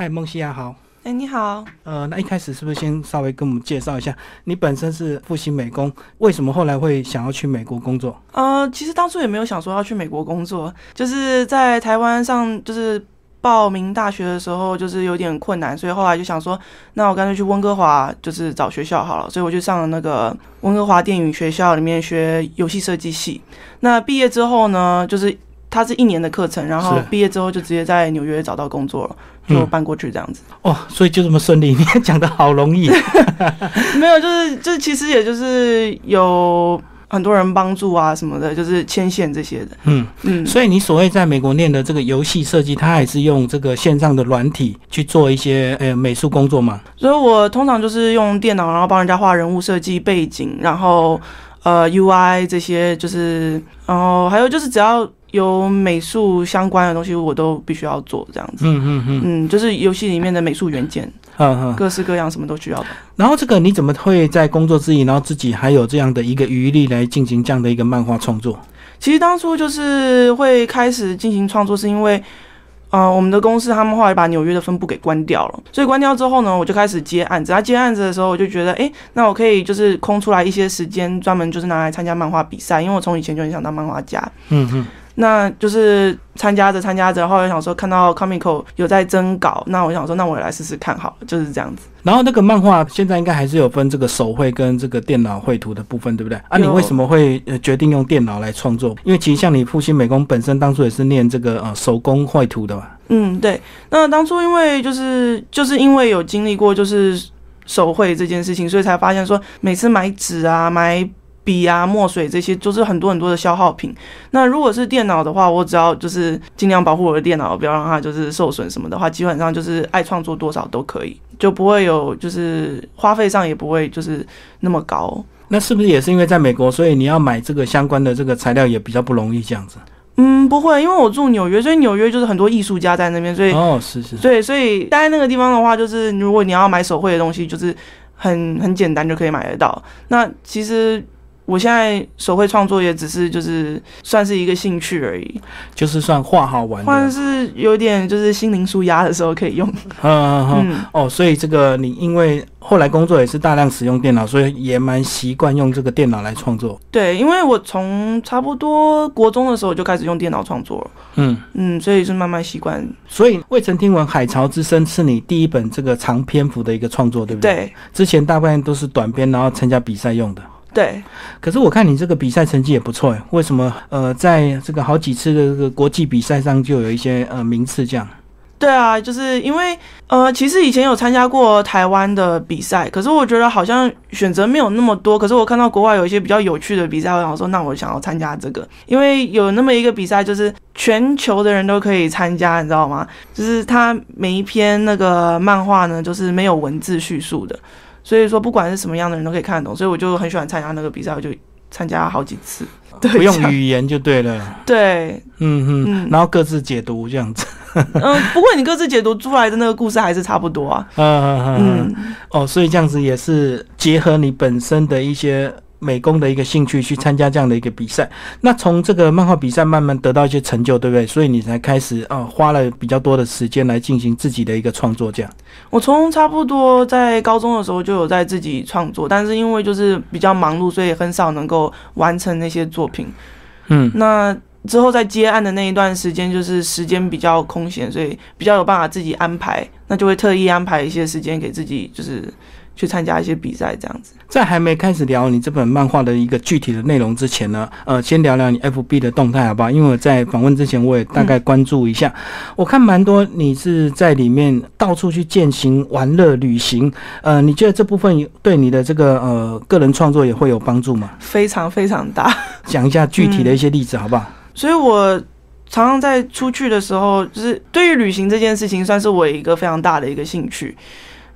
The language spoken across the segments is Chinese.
嗨，孟西亚好。哎，你好。呃，那一开始是不是先稍微跟我们介绍一下，你本身是复兴美工，为什么后来会想要去美国工作？呃，其实当初也没有想说要去美国工作，就是在台湾上，就是报名大学的时候，就是有点困难，所以后来就想说，那我干脆去温哥华，就是找学校好了。所以我就上了那个温哥华电影学校里面学游戏设计系。那毕业之后呢，就是它是一年的课程，然后毕业之后就直接在纽约找到工作了，就搬过去这样子。哦，所以就这么顺利，你也讲的好容易。没有，就是就是其实也就是有很多人帮助啊什么的，就是牵线这些的。嗯，嗯，所以你所谓在美国念的这个游戏设计，它还是用这个线上的软体去做一些呃美术工作嘛？所以我通常就是用电脑，然后帮人家画人物设计、背景，然后呃 UI 这些，就是然后还有就是只要有美术相关的东西，我都必须要做这样子。嗯嗯嗯嗯，就是游戏里面的美术元件，嗯嗯。各式各样，什么都需要的。然后这个你怎么会在工作之余，然后自己还有这样的一个余力来进行这样的一个漫画创作？其实当初就是会开始进行创作，是因为，呃，我们的公司他们后来把纽约的分部给关掉了，所以关掉之后呢，我就开始接案子。他接案子的时候，我就觉得，诶，那我可以就是空出来一些时间，专门就是拿来参加漫画比赛，因为我从以前就很想当漫画家。嗯嗯。那就是参加着参加着，后来想说看到 Comico 有在征稿，那我想说，那我也来试试看好了，就是这样子。然后那个漫画现在应该还是有分这个手绘跟这个电脑绘图的部分，对不对？啊，你为什么会呃决定用电脑来创作？因为其实像你复兴美工本身当初也是念这个呃手工绘图的嘛。嗯，对。那当初因为就是就是因为有经历过就是手绘这件事情，所以才发现说每次买纸啊、买笔啊、墨水这些，就是很多很多的消耗品。那如果是电脑的话，我只要就是尽量保护我的电脑，不要让它就是受损什么的话，基本上就是爱创作多少都可以，就不会有就是花费上也不会就是那么高。那是不是也是因为在美国，所以你要买这个相关的这个材料也比较不容易这样子？嗯，不会，因为我住纽约，所以纽约就是很多艺术家在那边，所以哦，是是。对，所以待在那个地方的话，就是如果你要买手绘的东西，就是很很简单就可以买得到。那其实我现在手绘创作也只是就是算是一个兴趣而已，就是算画好玩或者。是有点就是心灵舒压的时候可以用。嗯嗯嗯。嗯，哦，所以这个你因为后来工作也是大量使用电脑，所以也蛮习惯用这个电脑来创作。对，因为我从差不多国中的时候就开始用电脑创作了，嗯，嗯，所以是慢慢习惯。所以未曾听闻《海潮之声》是你第一本这个长篇幅的一个创作，对不对？。对之前大部分都是短篇，然后参加比赛用的。对，可是我看你这个比赛成绩也不错诶，为什么？呃，在这个好几次的这个国际比赛上就有一些呃名次这样。对啊，就是因为呃，其实以前有参加过台湾的比赛，可是我觉得好像选择没有那么多。可是我看到国外有一些比较有趣的比赛，我想说，那我想要参加这个，因为有那么一个比赛，就是全球的人都可以参加，你知道吗？就是它每一篇那个漫画呢，就是没有文字叙述的，所以说不管是什么样的人都可以看得懂，所以我就很喜欢参加那个比赛，我就参加好几次。对，不用语言就对了。对，嗯嗯，嗯然后各自解读这样子。嗯，不过你各自解读出来的那个故事还是差不多啊。嗯嗯嗯。嗯，哦，所以这样子也是结合你本身的一些美工的一个兴趣去参加这样的一个比赛。那从这个漫画比赛慢慢得到一些成就，对不对？所以你才开始啊、花了比较多的时间来进行自己的一个创作，这样。我从差不多在高中的时候就有在自己创作，但是因为就是比较忙碌，所以很少能够完成那些作品。嗯那之后在接案的那一段时间，就是时间比较空闲，所以比较有办法自己安排，那就会特意安排一些时间给自己，就是去参加一些比赛这样子。在还没开始聊你这本漫画的一个具体的内容之前呢，呃，先聊聊你 FB 的动态好不好？因为我在访问之前，我也大概关注一下，我看蛮多你是在里面到处去践行、玩乐、旅行，呃，你觉得这部分对你的这个呃个人创作也会有帮助吗？非常非常大，讲一下具体的一些例子好不好？所以我常常在出去的时候，就是对于旅行这件事情，算是我一个非常大的一个兴趣。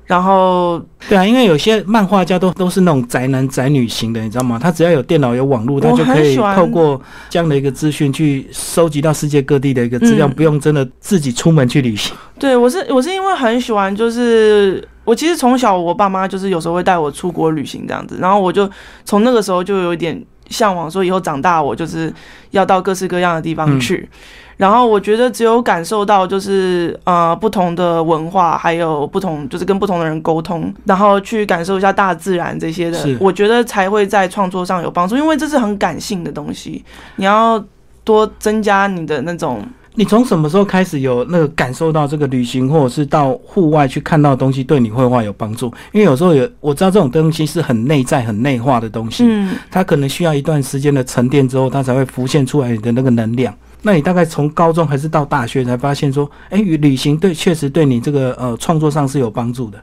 然后对啊，因为有些漫画家都都是那种宅男宅女型的，你知道吗？他只要有电脑有网络，他就可以透过这样的一个资讯去收集到世界各地的一个资料，嗯不用真的自己出门去旅行。对我是我是因为很喜欢，就是我其实从小我爸妈就是有时候会带我出国旅行这样子，然后我就从那个时候就有一点向往说以后长大我就是要到各式各样的地方去。然后我觉得只有感受到就是呃不同的文化，还有不同就是跟不同的人沟通，然后去感受一下大自然这些的，我觉得才会在创作上有帮助，因为这是很感性的东西，你要多增加你的那种。你从什么时候开始有那个感受到这个旅行，或者是到户外去看到东西对你绘画有帮助？因为有时候有我知道这种东西是很内在、很内化的东西，嗯，它可能需要一段时间的沉淀之后，它才会浮现出来你的那个能量。那你大概从高中还是到大学才发现说，哎，旅行对确实对你这个呃创作上是有帮助的。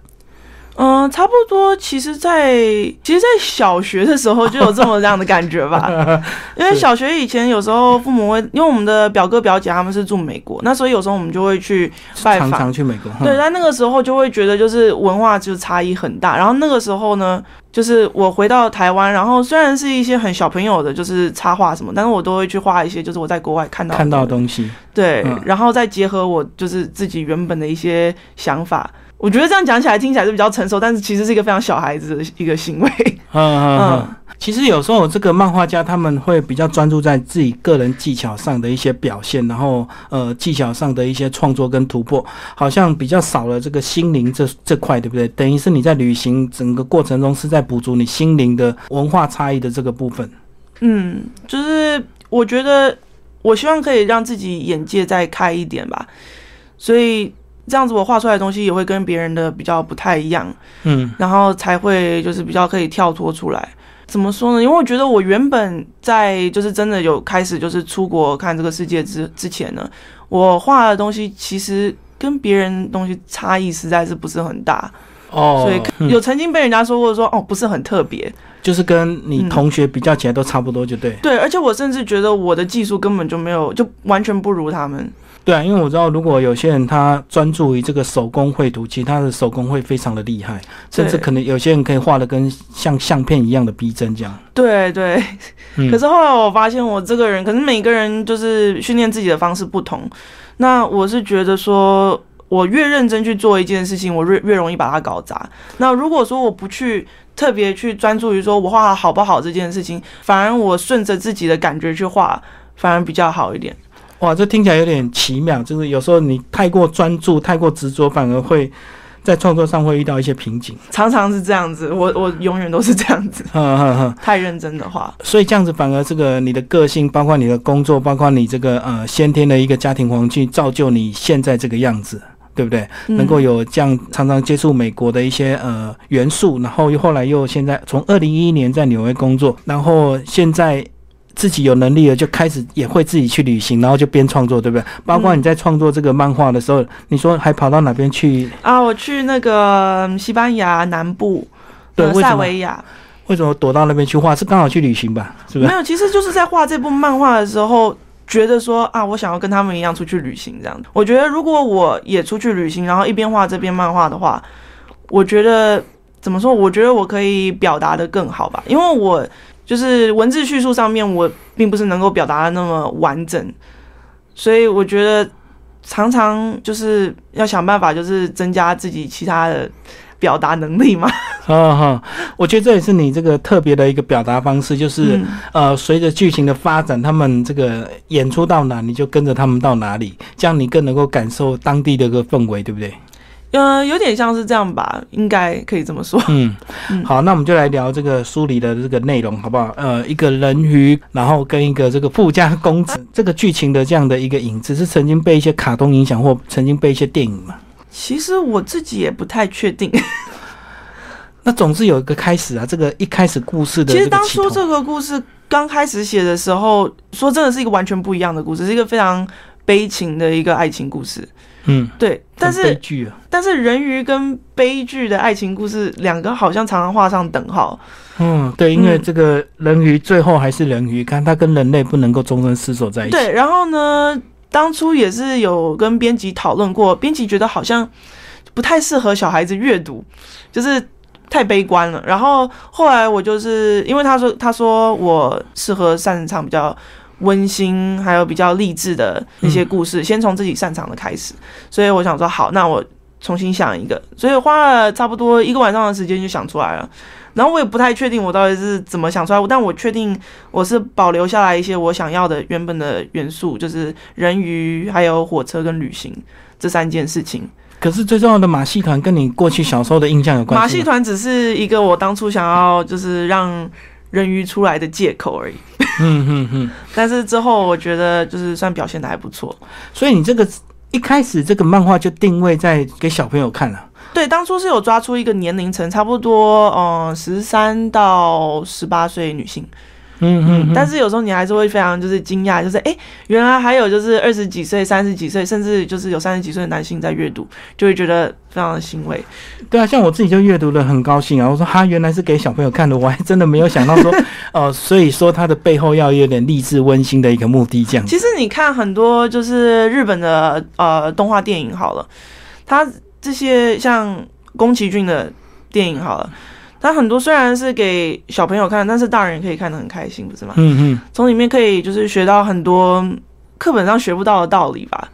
嗯，差不多。其实，在其实，在小学的时候就有这么这样的感觉吧。因为小学以前有时候父母会，因为我们的表哥表姐他们是住美国，那所以有时候我们就会去拜访，常常去美国。对，但那个时候就会觉得就是文化就差异很大。然后那个时候呢，就是我回到台湾，然后虽然是一些很小朋友的，就是插画什么，但是我都会去画一些就是我在国外看到看到的东西。对，然后再结合我就是自己原本的一些想法。我觉得这样讲起来听起来是比较成熟，但是其实是一个非常小孩子的一个行为。嗯嗯，其实有时候这个漫画家他们会比较专注在自己个人技巧上的一些表现，然后呃技巧上的一些创作跟突破，好像比较少了这个心灵这 这块，对不对？等于是你在旅行整个过程中是在补足你心灵的文化差异的这个部分。嗯，就是我觉得我希望可以让自己眼界再开一点吧，所以。这样子我画出来的东西也会跟别人的比较不太一样，嗯，然后才会就是比较可以跳脱出来。怎么说呢？因为我觉得我原本在就是真的有开始就是出国看这个世界之之前呢，我画的东西其实跟别人东西差异实在是不是很大哦，所以有曾经被人家说过说哦不是很特别，就是跟你同学比较起来都差不多就对。对，而且我甚至觉得我的技术根本就没有就完全不如他们。对啊，因为我知道，如果有些人他专注于这个手工绘图，其他的手工会非常的厉害，甚至可能有些人可以画的跟像相片一样的逼真这样。对对，可是后来我发现，我这个人可是每个人就是训练自己的方式不同。那我是觉得说，我越认真去做一件事情，我越越容易把它搞砸。那如果说我不去特别去专注于说我画好不好这件事情，反而我顺着自己的感觉去画，反而比较好一点。哇，这听起来有点奇妙，就是有时候你太过专注、太过执着，反而会在创作上会遇到一些瓶颈。常常是这样子，我我永远都是这样子。太认真的话，所以这样子反而这个你的个性，包括你的工作，包括你这个呃先天的一个家庭环境，造就你现在这个样子，对不对？能够有这样常常接触美国的一些呃元素，然后又后来又现在从二零一一年在纽约工作，然后现在。自己有能力了，就开始也会自己去旅行，然后就边创作，对不对？包括你在创作这个漫画的时候，你说还跑到哪边去啊？我去那个西班牙南部，对，塞维亚。为什么躲到那边去画？是刚好去旅行吧？是不是？没有，其实就是在画这部漫画的时候，觉得说啊，我想要跟他们一样出去旅行，这样我觉得如果我也出去旅行，然后一边画这边漫画的话，我觉得怎么说？我觉得我可以表达的更好吧，因为我。就是文字叙述上面，我并不是能够表达的那么完整，所以我觉得常常就是要想办法，就是增加自己其他的表达能力嘛。哈哈，我觉得这也是你这个特别的一个表达方式，就是呃，随着剧情的发展，他们这个演出到哪，你就跟着他们到哪里，这样你更能够感受当地的一个氛围，对不对？呃，有点像是这样吧，应该可以这么说。嗯，好，那我们就来聊这个书里的这个内容，好不好？呃，一个人鱼，然后跟一个这个富家公子，这个剧情的这样的一个影子，是曾经被一些卡通影响，或曾经被一些电影吗？其实我自己也不太确定。那总是有一个开始啊，这个一开始故事的。其实当初这个故事刚开始写的时候，说真的是一个完全不一样的故事，是一个非常悲情的一个爱情故事。嗯，对，但是悲剧啊，但是人鱼跟悲剧的爱情故事，两个好像常常画上等号。嗯，对，因为这个人鱼最后还是人鱼，看他跟人类不能够终身厮守在一起。对，然后呢，当初也是有跟编辑讨论过，编辑觉得好像不太适合小孩子阅读，就是太悲观了。然后后来我就是因为他说，他说我适合擅长比较。温馨还有比较励志的一些故事，先从自己擅长的开始。所以我想说，好，那我重新想一个，所以花了差不多一个晚上的时间就想出来了。然后我也不太确定我到底是怎么想出来，但我确定我是保留下来一些我想要的原本的元素，就是人鱼、还有火车跟旅行这三件事情。可是最重要的马戏团跟你过去小时候的印象有关系？马戏团只是一个我当初想要就是让人鱼出来的借口而已。嗯嗯嗯。但是之后我觉得就是算表现的还不错。所以你这个一开始这个漫画就定位在给小朋友看了。对，当初是有抓出一个年龄层，差不多嗯十三到十八岁女性。嗯嗯，但是有时候你还是会非常就是惊讶，就是哎，原来还有就是二十几岁、三十几岁，甚至就是有三十几岁的男性在阅读，就会觉得非常的欣慰。对啊，像我自己就阅读的很高兴啊！我说哈，原来是给小朋友看的，我还真的没有想到说，呃，所以说它的背后要有点励志温馨的一个目的这样。其实你看很多就是日本的呃动画电影好了，它这些像宫崎骏的电影好了。它很多虽然是给小朋友看，但是大人也可以看得很开心，不是吗？嗯嗯，从里面可以就是学到很多课本上学不到的道理吧，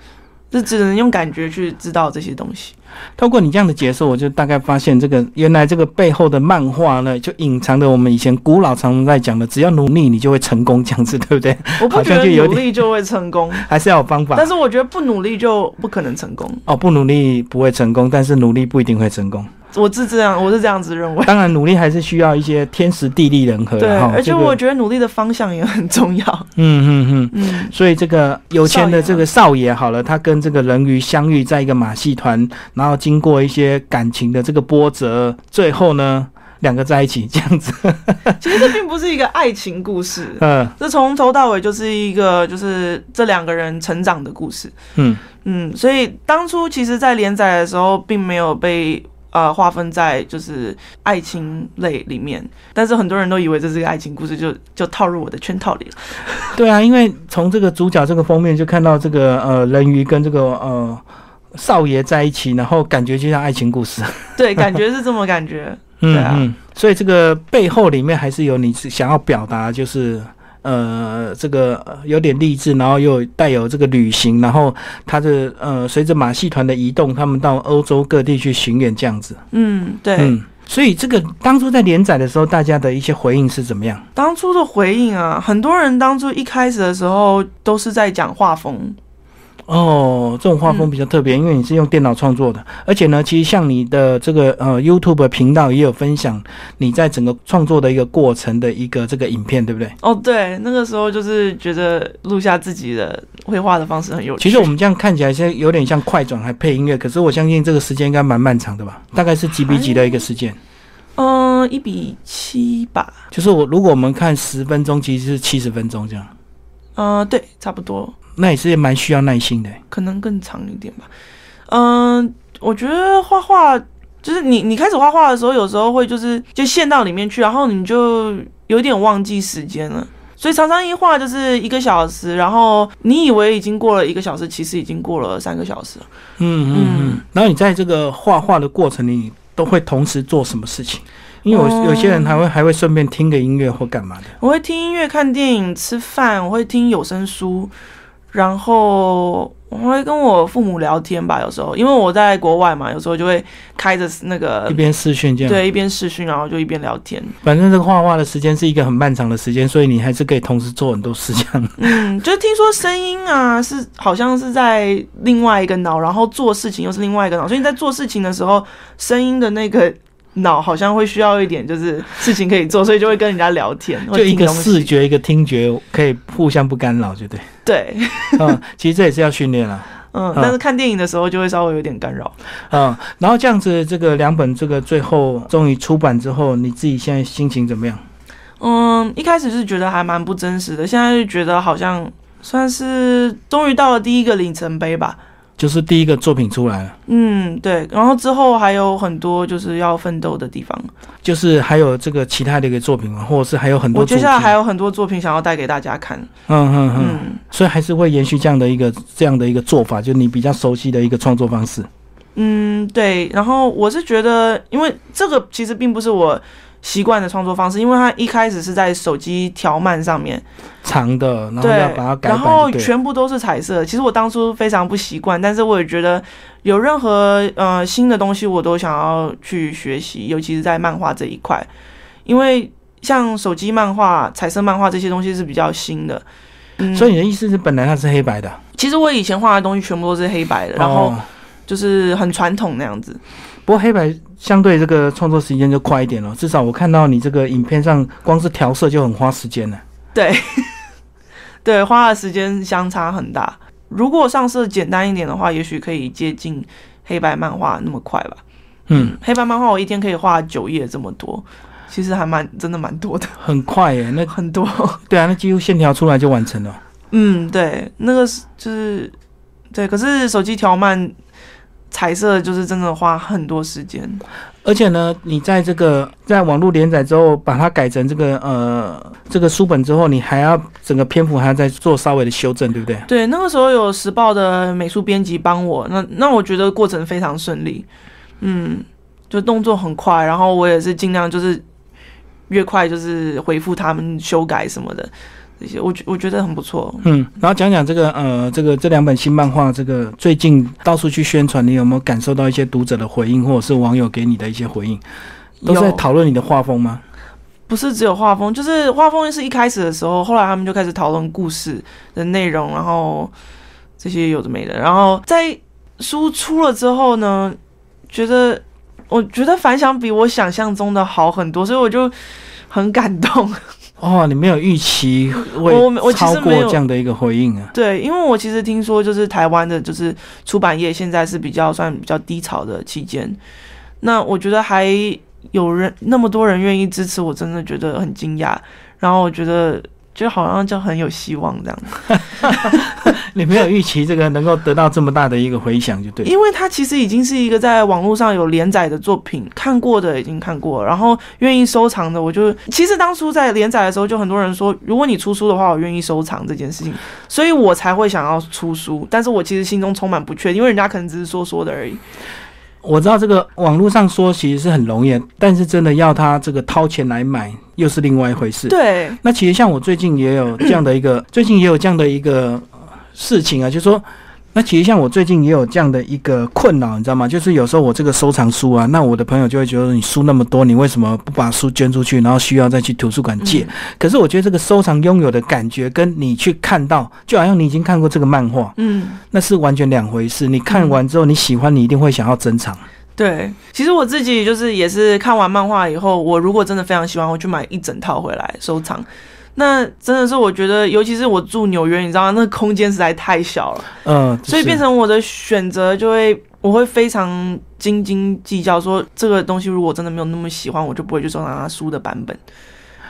就只能用感觉去知道这些东西。透过你这样的解说，我就大概发现这个原来这个背后的漫画呢，就隐藏着我们以前古老常常在讲的，只要努力你就会成功这样子，对不对？我不觉得努力就会成功，还是要有方法。但是我觉得不努力就不可能成功。哦，不努力不会成功，但是努力不一定会成功。我是这样，我是这样子认为。当然，努力还是需要一些天时地利人和。对，而且我觉得努力的方向也很重要。嗯嗯嗯嗯。所以这个有钱的这个少爷好了，他跟这个人鱼相遇在一个马戏团，然后经过一些感情的这个波折，最后呢两个在一起这样子。其实这并不是一个爱情故事，嗯，这从头到尾就是一个就是这两个人成长的故事。嗯嗯，所以当初其实，在连载的时候，并没有被。呃，划分在就是爱情类里面，但是很多人都以为这是个爱情故事，就就套入我的圈套里了。对啊，因为从这个主角这个封面就看到这个呃人鱼跟这个呃少爷在一起，然后感觉就像爱情故事。对，感觉是这么感觉。嗯嗯，所以这个背后里面还是有你想要表达，就是。呃，这个有点励志，然后又带有这个旅行，然后他的呃，随着马戏团的移动，他们到欧洲各地去巡演这样子。嗯，对。嗯，所以这个当初在连载的时候，大家的一些回应是怎么样？当初的回应啊，很多人当初一开始的时候都是在讲画风。哦，这种画风比较特别，因为你是用电脑创作的，而且呢，其实像你的这个呃 YouTube 频道也有分享你在整个创作的一个过程的一个这个影片，对不对？哦，对，那个时候就是觉得录下自己的绘画的方式很有趣。其实我们这样看起来现在有点像快转还配音乐，可是我相信这个时间应该蛮漫长的吧？大概是几比几的一个时间？嗯，一比七吧。就是我如果我们看十分钟，其实是七十分钟这样。嗯，对，差不多。那也是蛮需要耐心的，可能更长一点吧。嗯，我觉得画画就是你，你开始画画的时候，有时候会就是就陷到里面去，然后你就有点忘记时间了。所以常常一画就是一个小时，然后你以为已经过了一个小时，其实已经过了三个小时。嗯嗯嗯。然后你在这个画画的过程里，都会同时做什么事情？因为有有些人还会还会顺便听个音乐或干嘛的。我会听音乐、看电影、吃饭，我会听有声书。然后我会跟我父母聊天吧，有时候因为我在国外嘛，有时候就会开着那个一边视讯这样，对，一边视讯，然后就一边聊天。反正这个画画的时间是一个很漫长的时间，所以你还是可以同时做很多事情。嗯，就听说声音啊，是好像是在另外一个脑，然后做事情又是另外一个脑，所以你在做事情的时候，声音的那个。脑好像会需要一点，就是事情可以做，所以就会跟人家聊天。就一个视觉，一个听觉，可以互相不干扰，对不对？对，嗯，其实这也是要训练了。嗯，但是看电影的时候就会稍微有点干扰。嗯，然后这样子，这个两本这个最后终于出版之后，你自己现在心情怎么样？嗯，一开始是觉得还蛮不真实的，现在就觉得好像算是终于到了第一个里程碑吧。就是第一个作品出来了，嗯，对，然后之后还有很多就是要奋斗的地方，就是还有这个其他的一个作品嘛，或者是还有很多，我接下来还有很多作品想要带给大家看，嗯嗯。嗯，所以还是会延续这样的一个这样的一个做法，就你比较熟悉的一个创作方式，嗯，对，然后我是觉得，因为这个其实并不是我习惯的创作方式，因为它一开始是在手机条漫上面，长的，然后要把它，改然。后全部都是彩色。其实我当初非常不习惯，但是我也觉得有任何呃新的东西，我都想要去学习，尤其是在漫画这一块，因为像手机漫画、彩色漫画这些东西是比较新的。嗯，所以你的意思是，本来它是黑白的，其实我以前画的东西全部都是黑白的，然后哦就是很传统那样子。不过黑白相对这个创作时间就快一点了，至少我看到你这个影片上，光是调色就很花时间了。对，对，花的时间相差很大。如果上色简单一点的话，也许可以接近黑白漫画那么快吧。嗯，黑白漫画我一天可以画九页这么多，其实还蛮真的蛮多的，很快耶，那很多。对啊，那几乎线条出来就完成了。嗯，对，那个是就是对，可是手机条漫彩色就是真的花很多时间。而且呢，你在这个在网络连载之后，把它改成这个呃这个书本之后，你还要整个篇幅还要再做稍微的修正，对不对？对，那个时候有时报的美术编辑帮我，那那我觉得过程非常顺利，嗯，就动作很快，然后我也是尽量就是越快就是回复他们修改什么的这些，我觉我觉得很不错。嗯，然后讲讲这个呃这个这两本新漫画，这个最近到处去宣传，你有没有感受到一些读者的回应，或者是网友给你的一些回应？都是在讨论你的画风吗？不是只有画风，就是画风是一开始的时候，后来他们就开始讨论故事的内容，然后这些有的没的，然后在书出了之后呢，觉得我觉得反响比我想象中的好很多，所以我就很感动。哦，你没有预期会超过这样的一个回应啊？对，因为我其实听说，就是台湾的，就是出版业现在是比较算比较低潮的期间。那我觉得还有人那么多人愿意支持我，真的觉得很惊讶。然后我觉得就好像就很有希望这样子，你没有预期这个能够得到这么大的一个回响，就对。因为它其实已经是一个在网络上有连载的作品，看过的已经看过了，然后愿意收藏的，我就其实当初在连载的时候，就很多人说，如果你出书的话，我愿意收藏这件事情，所以我才会想要出书。但是我其实心中充满不确定，因为人家可能只是说说的而已。我知道这个网络上说其实是很容易，但是真的要他这个掏钱来买，又是另外一回事。对，那其实像我最近也有这样的一个，最近也有这样的一个呃事情啊，就是说，那其实像我最近也有这样的一个困扰，你知道吗？就是有时候我这个收藏书啊，那我的朋友就会觉得你书那么多，你为什么不把书捐出去，然后需要再去图书馆借？嗯可是我觉得这个收藏拥有的感觉，跟你去看到，就好像你已经看过这个漫画，嗯，那是完全两回事。你看完之后，你喜欢，你一定会想要珍藏。对。其实我自己就是也是看完漫画以后，我如果真的非常喜欢，我去买一整套回来收藏。那真的是我觉得，尤其是我住纽约，你知道吗？那个空间实在太小了。嗯、所以变成成我的选择就会，我会非常斤斤计较，说这个东西如果真的没有那么喜欢，我就不会去收藏它书的版本。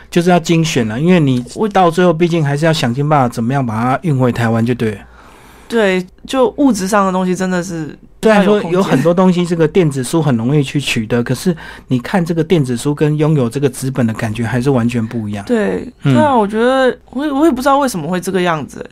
就是要精选了，因为你我到最后毕竟还是要想尽办法怎么样把它运回台湾，就对了。对，就物质上的东西真的是虽然说有很多东西，这个电子书很容易去取得，可是你看这个电子书跟拥有这个纸本的感觉还是完全不一样。对嗯对啊，我觉得我也我也不知道为什么会这个样子，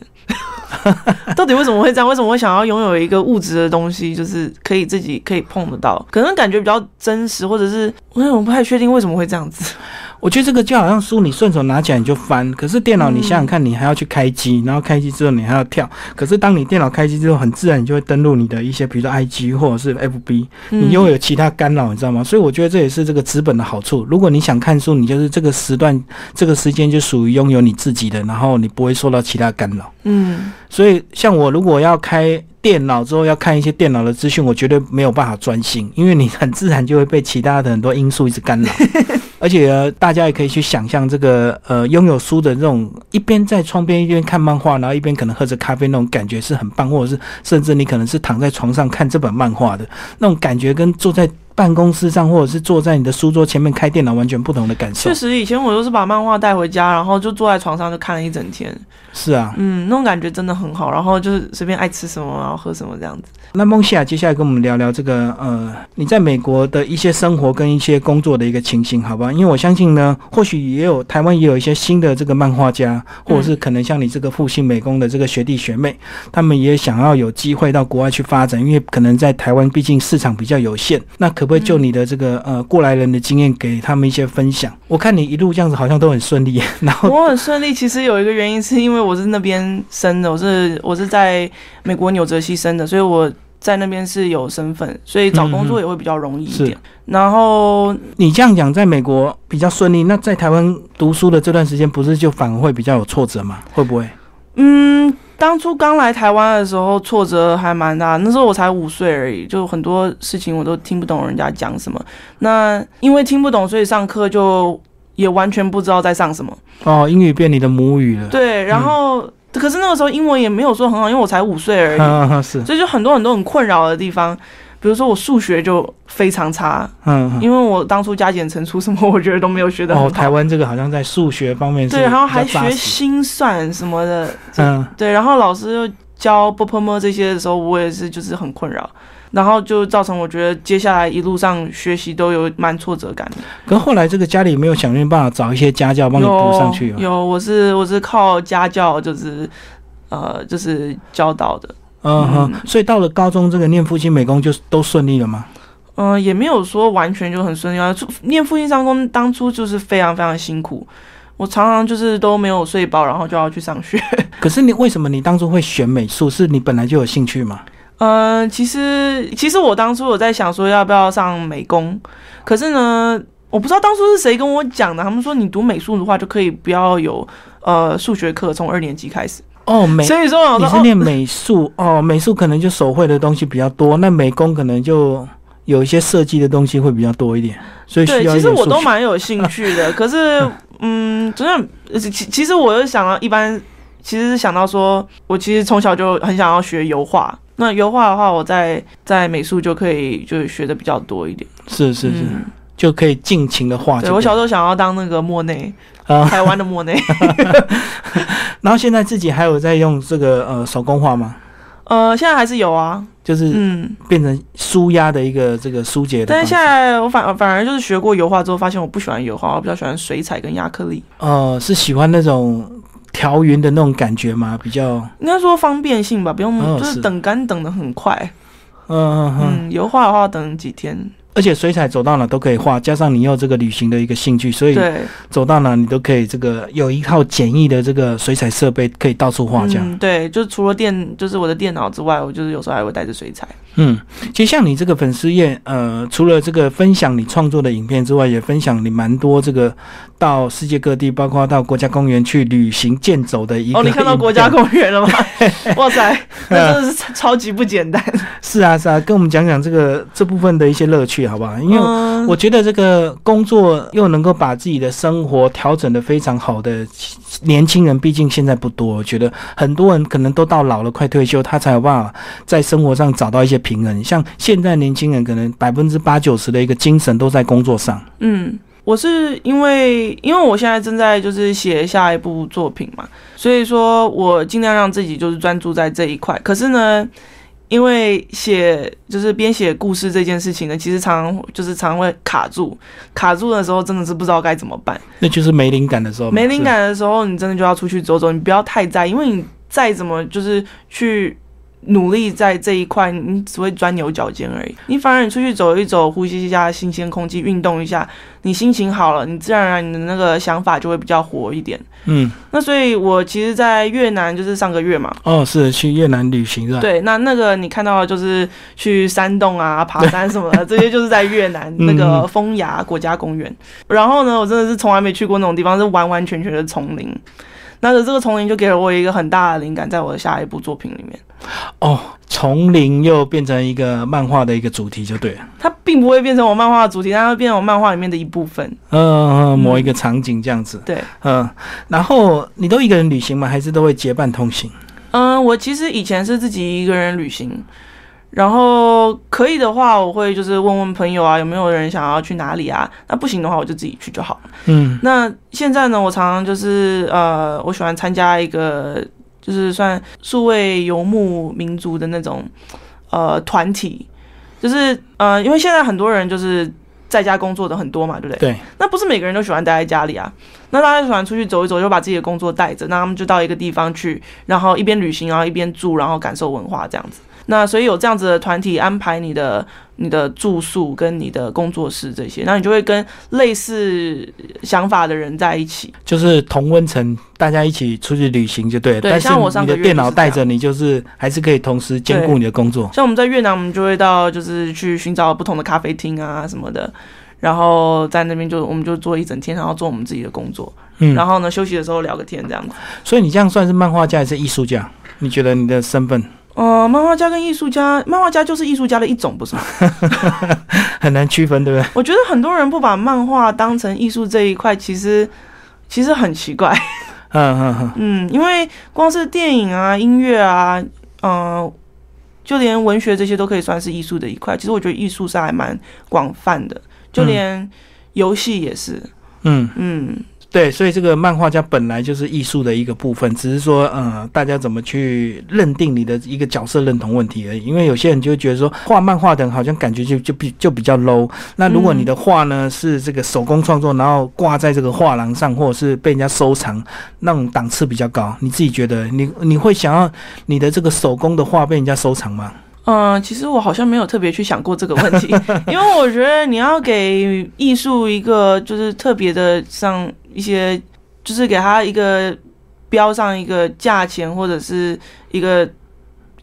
到底为什么会这样？为什么会想要拥有一个物质的东西，就是可以自己可以碰得到，可能感觉比较真实，或者是我也我不太确定为什么会这样子。我觉得这个就好像书，你顺手拿起来你就翻，可是电脑你想想看，你还要去开机，然后开机之后你还要跳。可是当你电脑开机之后，很自然你就会登录你的一些，比如说 IG 或者是 FB，你又有其他干扰，你知道吗？所以我觉得这也是这个纸本的好处。如果你想看书，你就是这个时段、这个时间就属于拥有你自己的，然后你不会受到其他干扰。嗯所以像我如果要开电脑之后要看一些电脑的资讯，我绝对没有办法专心，因为你 很自然就会被其他的很多因素一直干扰。而且、呃大家也可以去想象这个呃拥有书的这种一边在窗边一边看漫画，然后一边可能喝着咖啡那种感觉是很棒，或者是甚至你可能是躺在床上看这本漫画的那种感觉，跟坐在办公室上或者是坐在你的书桌前面开电脑完全不同的感受确。实，以前我都是把漫画带回家，然后就坐在床上就看了一整天。是啊，嗯，那种感觉真的很好。然后就是随便爱吃什么，然后喝什么这样子。那梦西亚接下来跟我们聊聊这个呃，你在美国的一些生活跟一些工作的一个情形，好吧？因为我相信呢，或许也有台湾也有一些新的这个漫画家，或者是可能像你这个复兴美工的这个学弟学妹，他们也想要有机会到国外去发展，因为可能在台湾毕竟市场比较有限。那可可不可以就你的这个呃过来人的经验给他们一些分享？我看你一路这样子好像都很顺利，然后我很顺利。其实有一个原因是因为我是那边生的，我是我是在美国纽泽西生的，所以我在那边是有身份，所以找工作也会比较容易一点。然后你这样讲，在美国比较顺利，那在台湾读书的这段时间，不是就反而会比较有挫折吗？会不会？嗯。当初刚来台湾的时候，挫折还蛮大。那时候我才五岁而已，就很多事情我都听不懂人家讲什么。那因为听不懂，所以上课就也完全不知道在上什么。哦，英语变你的母语了。对，然后可是那个时候英文也没有说很好，因为我才五岁而已。是，所以就很多很多很困扰的地方。比如说我数学就非常差，嗯，因为我当初加减乘除什么，我觉得都没有学的哦，台湾这个好像在数学方面对，然后还学心算什么的，嗯，对，然后老师又教波波么这些的时候，我也是就是很困扰，然后就造成我觉得接下来一路上学习都有蛮挫折感的。可后来这个家里没有想尽办法找一些家教帮你补上去？有，我是我是靠家教，就是呃，就是教导的。嗯哼，所以到了高中这个念复兴美工就都顺利了吗？嗯，也没有说完全就很顺利啊。念复兴商工当初就是非常非常辛苦，我常常就是都没有睡饱，然后就要去上学。可是你为什么你当初会选美术？是你本来就有兴趣吗？嗯，其实其实我当初我在想说要不要上美工，可是呢，我不知道当初是谁跟我讲的，他们说你读美术的话就可以不要有呃数学课，从二年级开始。哦，美，所以说你是念美术哦，美术可能就手绘的东西比较多，那美工可能就有一些设计的东西会比较多一点，所以需要其实我都蛮有兴趣的，可是，嗯，真的，其其实我又想到，一般其实是想到说，我其实从小就很想要学油画，那油画的话，我在在美术就可以就学的比较多一点，是是是，就可以尽情的画。对我小时候想要当那个莫内。台湾的莫内，然后现在自己还有在用这个呃手工画吗？呃，现在还是有啊，就是嗯，变成舒压的一个这个疏解的。但是现在我反反而就是学过油画之后，发现我不喜欢油画，我比较喜欢水彩跟亚克力。呃，是喜欢那种调匀的那种感觉吗？比较应该说方便性吧，不用就是等干等的很快。嗯嗯嗯，油画的话等几天。而且水彩走到哪都可以画，加上你有这个旅行的一个兴趣，所以走到哪你都可以这个有一套简易的这个水彩设备，可以到处画这样。对，就是除了电，就是我的电脑之外，我就是有时候还会带着水彩。嗯，其实像你这个粉丝页，呃，除了这个分享你创作的影片之外，也分享你蛮多这个到世界各地，包括到国家公园去旅行健走的一个。哦，你看到国家公园了吗？哇塞，那真的是超级不简单。是啊，是啊，跟我们讲讲这个这部分的一些乐趣好不好？因为我觉得这个工作又能够把自己的生活调整的非常好的年轻人，毕竟现在不多。我觉得很多人可能都到老了，快退休，他才有办法在生活上找到一些。平衡，像现在年轻人可能百分之八九十的一个精神都在工作上。嗯，我是因为因为我现在正在就是写下一部作品嘛，所以说我尽量让自己就是专注在这一块。可是呢，因为写就是编写故事这件事情呢，其实常常就是常常会卡住，卡住的时候真的是不知道该怎么办。那就是没灵感的时候。没灵感的时候，你真的就要出去走走，你不要太在，因为你再怎么就是去。努力在这一块，你只会钻牛角尖而已。你反而你出去走一走，呼吸一下新鲜空气，运动一下，你心情好了，你自然而然你的那个想法就会比较活一点。嗯，那所以我其实，在越南就是上个月嘛。哦，是去越南旅行是吧？对，那那个你看到的就是去山洞啊、爬山什么的，这些就是在越南那个风崖国家公园。然后呢，我真的是从来没去过那种地方，是完完全全的丛林。那这个丛林就给了我一个很大的灵感，在我的下一部作品里面。哦，丛林又变成一个漫画的一个主题，就对了。它并不会变成我漫画的主题，它会变成我漫画里面的一部分。嗯嗯，某一个场景这样子。对，嗯。然后你都一个人旅行吗？还是都会结伴同行？嗯，我其实以前是自己一个人旅行。然后可以的话，我会就是问问朋友啊，有没有人想要去哪里啊？那不行的话，我就自己去就好了。嗯，那现在呢，我常常就是呃，我喜欢参加一个就是算数位游牧民族的那种呃团体，就是呃，因为现在很多人就是在家工作的很多嘛，对不对？对。那不是每个人都喜欢待在家里啊，那大家喜欢出去走一走，就把自己的工作带着，那他们就到一个地方去，然后一边旅行，然后一边住，然后感受文化这样子。那所以有这样子的团体安排你的你的住宿跟你的工作室这些，那你就会跟类似想法的人在一起。就是同温层，大家一起出去旅行就对了。对但是像我上个月你的电脑带着你，就是还是可以同时兼顾你的工作。像我们在越南，我们就会到就是去寻找不同的咖啡厅啊什么的，然后在那边就我们就做一整天，然后做我们自己的工作，嗯，然后呢休息的时候聊个天这样子。所以你这样算是漫画家还是艺术家？你觉得你的身份呃，漫画家跟艺术家，漫画家就是艺术家的一种，不是吗？很难区分，对不对？我觉得很多人不把漫画当成艺术这一块，其实其实很奇怪。嗯嗯嗯，嗯，因为光是电影啊、音乐啊，嗯、就连文学这些都可以算是艺术的一块。其实我觉得艺术是还蛮广泛的，就连游戏也是。嗯，嗯，对，所以这个漫画家本来就是艺术的一个部分，只是说，嗯，大家怎么去认定你的一个角色认同问题而已。因为有些人就会觉得说，画漫画的人好像感觉就就比就比较 low。那如果你的画呢是这个手工创作，然后挂在这个画廊上，或者是被人家收藏，那种档次比较高，你自己觉得你你会想要你的这个手工的画被人家收藏吗？嗯，其实我好像没有特别去想过这个问题，因为我觉得你要给艺术一个就是特别的上一些，就是给他一个标上一个价钱或者是一个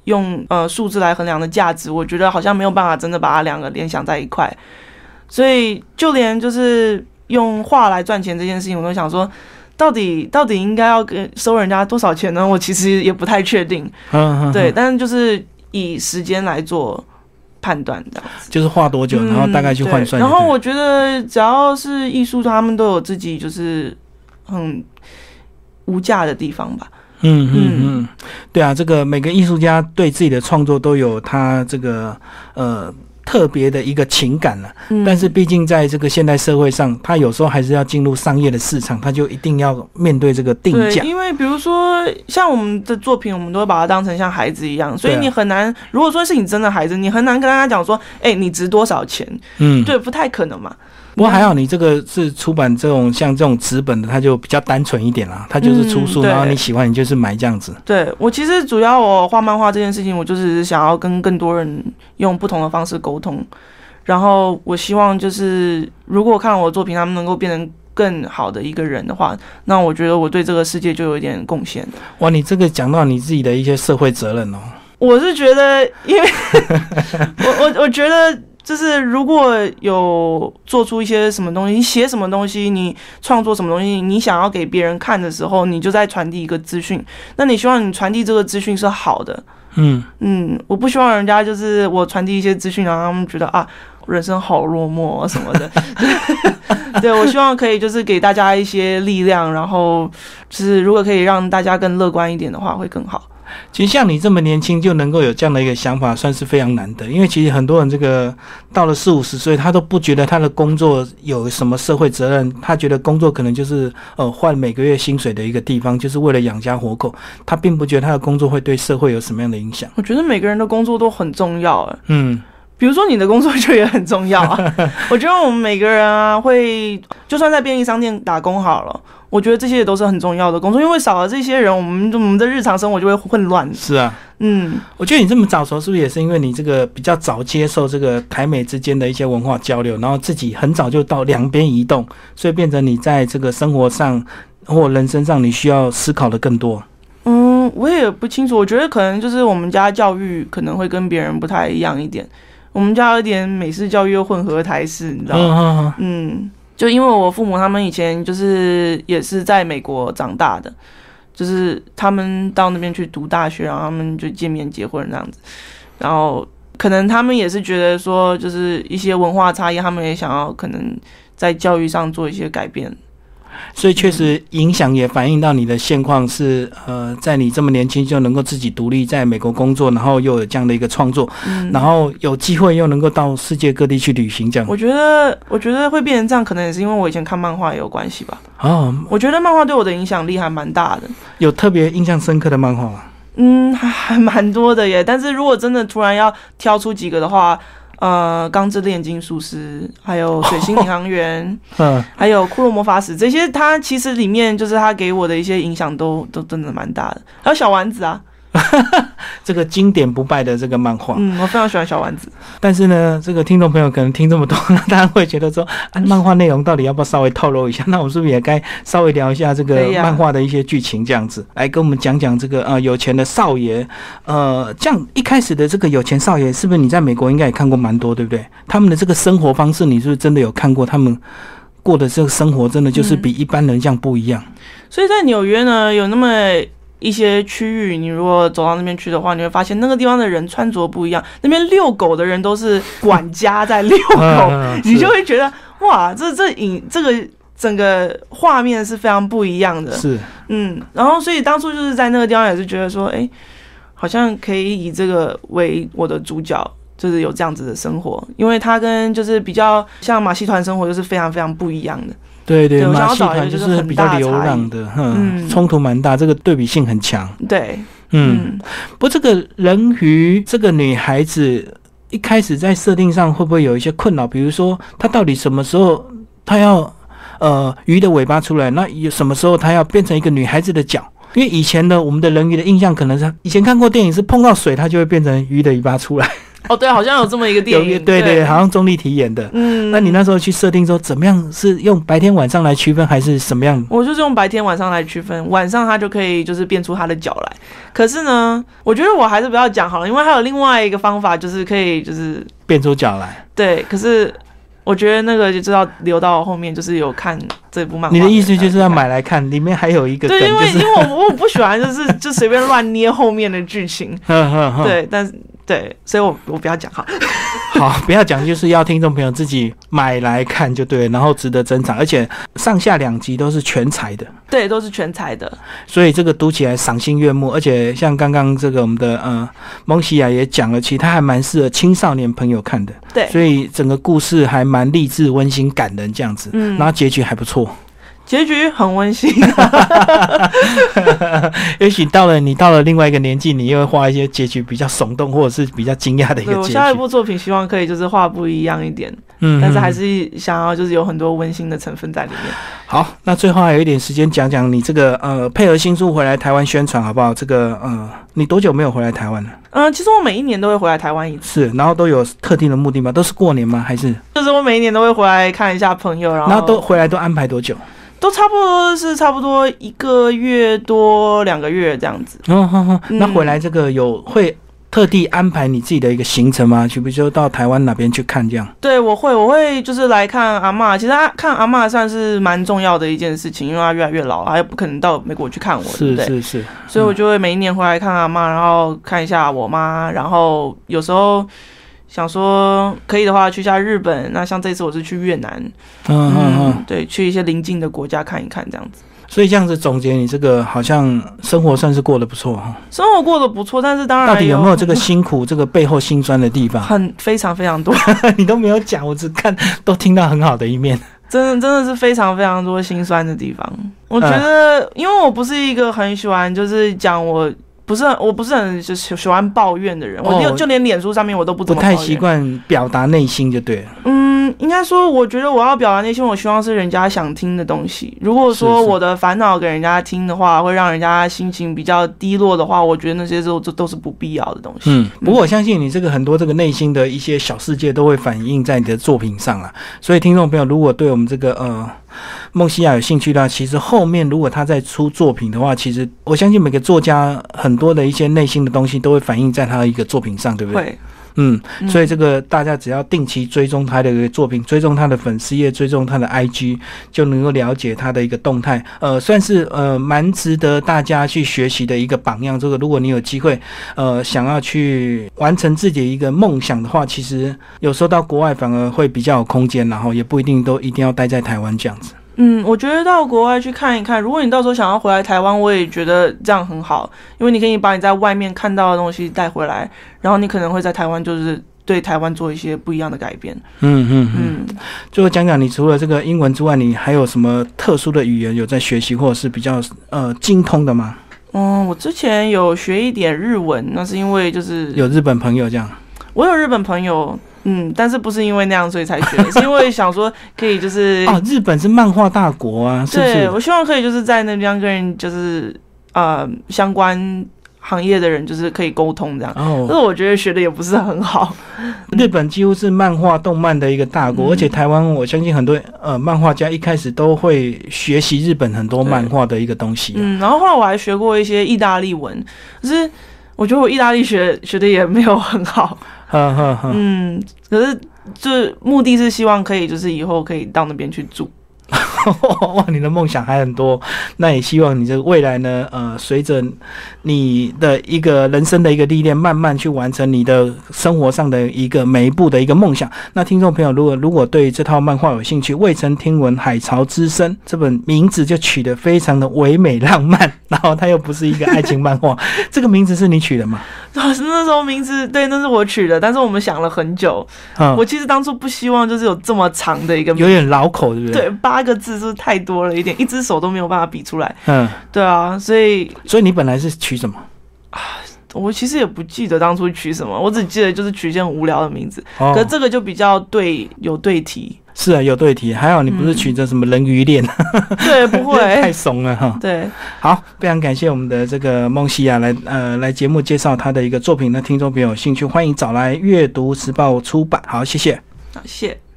用呃数字来衡量的价值，我觉得好像没有办法真的把它两个联想在一块，所以就连就是用画来赚钱这件事情，我都想说。到底到底应该要给收人家多少钱呢？我其实也不太确定。嗯，嗯对，嗯但是就是以时间来做判断的，就是画多久，然后大概去换算然后我觉得只要是艺术，他们都有自己就是很无价的地方吧。嗯嗯。嗯，对啊，这个每个艺术家对自己的创作都有他这个呃特别的一个情感了、嗯，但是毕竟在这个现代社会上，他有时候还是要进入商业的市场，他就一定要面对这个定对，价。因为比如说像我们的作品，我们都会把它当成像孩子一样，所以你很难。如果说是你真的孩子，你很难跟大家讲说，哎、你值多少钱？嗯，对，不太可能嘛。不过还好你这个是出版这种像这种纸本的，它就比较单纯一点啦，它就是出书，嗯然后你喜欢你就是买这样子。对我其实主要我画漫画这件事情，我就是想要跟更多人用不同的方式沟通，然后我希望就是如果看我的作品，他们能够变成更好的一个人的话，那我觉得我对这个世界就有一点贡献。哇，你这个讲到你自己的一些社会责任哦。我是觉得，因为 我我我觉得。就是如果有做出一些什么东西，你写什么东西，你创作什么东西，你想要给别人看的时候，你就在传递一个资讯。那你希望你传递这个资讯是好的，嗯，嗯，我不希望人家就是我传递一些资讯，然后他们觉得啊，人生好落寞啊什么的。对，我希望可以就是给大家一些力量，然后就是如果可以让大家更乐观一点的话，会更好。其实像你这么年轻就能够有这样的一个想法，算是非常难得。因为其实很多人这个到了四五十岁，他都不觉得他的工作有什么社会责任，他觉得工作可能就是呃换每个月薪水的一个地方，就是为了养家活口。他并不觉得他的工作会对社会有什么样的影响。我觉得每个人的工作都很重要，嗯，比如说你的工作就也很重要啊。我觉得我们每个人啊，会就算在便利商店打工好了，我觉得这些也都是很重要的工作，因为少了这些人，我们我们的日常生活就会混乱。是啊。嗯，我觉得你这么早熟，是不是也是因为你这个比较早接受这个台美之间的一些文化交流，然后自己很早就到两边移动，所以变成你在这个生活上或人生上，你需要思考的更多。嗯，我也不清楚，我觉得可能就是我们家教育可能会跟别人不太一样一点。我们家有一点美式教育混合台式，你知道吗？嗯嗯嗯嗯，就因为我父母他们以前就是也是在美国长大的，就是他们到那边去读大学，然后他们就见面结婚这样子，然后可能他们也是觉得说，就是一些文化差异，他们也想要可能在教育上做一些改变。所以确实影响也反映到你的现况是，呃，在你这么年轻就能够自己独立在美国工作，然后又有这样的一个创作，嗯，然后有机会又能够到世界各地去旅行，这样我觉得，我觉得会变成这样，可能也是因为我以前看漫画也有关系吧。哦，我觉得漫画对我的影响力还蛮大的。有特别印象深刻的漫画吗？嗯，还还蛮多的耶。但是如果真的突然要挑出几个的话，呃，《钢之炼金术师》，还有《水星领航员 》嗯，还有《骷髅魔法使》这些，它其实里面就是它给我的一些影响都都真的蛮大的。还有小丸子啊，这个经典不败的这个漫画。嗯，我非常喜欢小丸子。但是呢，这个听众朋友可能听这么多，大家会觉得说，啊，漫画内容到底要不要稍微透露一下？那我们是不是也该稍微聊一下这个漫画的一些剧情，这样子来跟我们讲讲这个呃有钱的少爷，呃，这样一开始的这个有钱少爷，是不是你在美国应该也看过蛮多，对不对？他们的这个生活方式，你是不是真的有看过？他们过的这个生活，真的就是比一般人这样不一样。所以在纽约呢，有那么一些区域，你如果走到那边去的话，你会发现那个地方的人穿着不一样。那边遛狗的人都是管家在遛狗，嗯你就会觉得哇，这这影这个整个画面是非常不一样的。是嗯，然后所以当初就是在那个地方也是觉得说，哎，好像可以以这个为我的主角。就是有这样子的生活，因为他跟就是比较像马戏团生活，就是非常非常不一样的。对对，对我想要马戏团找一个就是是比较流浪的，嗯，嗯冲突蛮大，这个对比性很强。对，嗯，不过这个人鱼这个女孩子一开始在设定上会不会有一些困扰？比如说，她到底什么时候她要呃鱼的尾巴出来？那有什么时候她要变成一个女孩子的脚？因为以前的我们的人鱼的印象可能是以前看过电影是碰到水它就会变成鱼的尾巴出来，哦，对，好像有这么一个电影，个对对，好像钟丽缇演的。嗯，那你那时候去设定说怎么样是用白天晚上来区分，还是什么样？我就是用白天晚上来区分，晚上它就可以就是变出它的脚来。可是呢，我觉得我还是不要讲好了，因为还有另外一个方法，就是可以就是变出脚来？对，可是我觉得那个就知道留到后面，就是有看这部漫画。你的意思就是要？买来看，里面还有一个梗，对，因为因为我我不喜欢就是就随便乱捏后面的剧情，对，但是对，所以我我不要讲好。好，不要讲，就是要听众朋友自己买来看就对，然后值得珍藏，而且上下两集都是全彩的，对，都是全彩的。所以这个读起来赏心悦目，而且像刚刚这个我们的呃蒙西亚也讲了，其实它还蛮适合青少年朋友看的，对，所以整个故事还蛮励志、温馨、感人这样子，嗯然后结局还不错。结局很温馨。也许到了你到了另外一个年纪，你又会画一些结局比较耸动或者是比较惊讶的一对个结局。我下一部作品希望可以就是画不一样一点，嗯但是还嗯是想要就是有很多温馨的成分在里面。好，那最后还有一点时间讲讲你这个呃配合新书回来台湾宣传好不好？这个呃，你多久没有回来台湾了？嗯、其实我每一年都会回来台湾一次，是，然后都有特定的目的吗？都是过年吗？还是？就是我每一年都会回来看一下朋友，然后都回来都安排多久？都差不多是差不多一个月多两个月这样子。哦，好好，嗯那回来这个有会特地安排你自己的一个行程吗？去比如说到台湾哪边去看这样？对，我会，我会就是来看阿妈。其实啊看阿妈算是蛮重要的一件事情，因为她越来越老，她也不可能到美国去看我，对是不对？是是，所以我就会每一年回来看阿妈，然后看一下我妈，然后有时候想说可以的话去一下日本。那像这次我是去越南，嗯嗯嗯，对，去一些邻近的国家看一看这样子。所以这样子总结，你这个好像生活算是过得不错哈。生活过得不错，但是当然到底有没有这个辛苦、这个背后辛酸的地方？很非常非常多，你都没有讲，我只看都听到很好的一面。真的真的是非常非常多心酸的地方。我觉得，因为我不是一个很喜欢就是讲我。不是很，我不是很就是喜欢抱怨的人，我就哦就连脸书上面我都不不怎么不太习惯表达内心就对了。嗯，应该说，我觉得我要表达内心，我希望是人家想听的东西。如果说我的烦恼给人家听的话，会让人家心情比较低落的话，我觉得那些都都都是不必要的东西。嗯，不过我相信你这个很多这个内心的一些小世界都会反映在你的作品上啊。所以听众朋友，如果对我们这个呃梦西亚有兴趣的话，其实后面如果他在出作品的话，其实我相信每个作家很多的一些内心的东西都会反映在他的一个作品上，对不对？会，嗯，嗯所以这个大家只要定期追踪他的一个作品，追踪他的粉丝页，追踪他的 IG，就能够了解他的一个动态。呃，算是呃蛮值得大家去学习的一个榜样。这个如果你有机会，呃，想要去完成自己一个梦想的话，其实有时候到国外反而会比较有空间，然后也不一定都一定要待在台湾这样子。嗯，我觉得到国外去看一看，如果你到时候想要回来台湾，我也觉得这样很好，因为你可以把你在外面看到的东西带回来，然后你可能会在台湾就是对台湾做一些不一样的改变。嗯嗯嗯。嗯，最后讲讲，你除了这个英文之外，你还有什么特殊的语言有在学习，或者是比较呃精通的吗？嗯，我之前有学一点日文，那是因为就是有日本朋友这样？我有日本朋友，嗯，但是不是因为那样所以才学的，是因为想说可以就是，哦，日本是漫画大国啊，是不是？对我希望可以就是在那边跟人就是呃相关行业的人就是可以沟通这样。但哦是，我觉得学的也不是很好。日本几乎是漫画动漫的一个大国，嗯而且台湾我相信很多呃漫画家一开始都会学习日本很多漫画的一个东西、啊。嗯，然后后来我还学过一些意大利文，可是我觉得我意大利学学的也没有很好。嗯，可是就是目的是希望可以就是以后可以到那边去住。哇，你的梦想还很多，那也希望你这个未来呢，呃，随着你的一个人生的一个历练，慢慢去完成你的生活上的一个每一步的一个梦想。那听众朋友，如果如果对这套漫画有兴趣，《未曾听闻海潮之声》这本名字就取得非常的唯美浪漫，然后它又不是一个爱情漫画，这个名字是你取的吗？那时候名字对，那是我取的，但是我们想了很久。嗯我，其实当初不希望就是有这么长的一个名有点老口，对不对？对，八个字是太多了一点，一只手都没有办法比出来。嗯，对啊，所以所以你本来是取什么？我其实也不记得当初取什么，我只记得就是取一些很无聊的名字。哦可这个就比较对有对题，是啊，有对题，还好你不是取着什么人鱼恋，对，不会 太，怂了哈。对，好，非常感谢我们的这个梦西亚来呃来节目介绍他的一个作品，那听众朋友有兴趣欢迎找来阅读时报出版。好，谢谢。好，谢谢。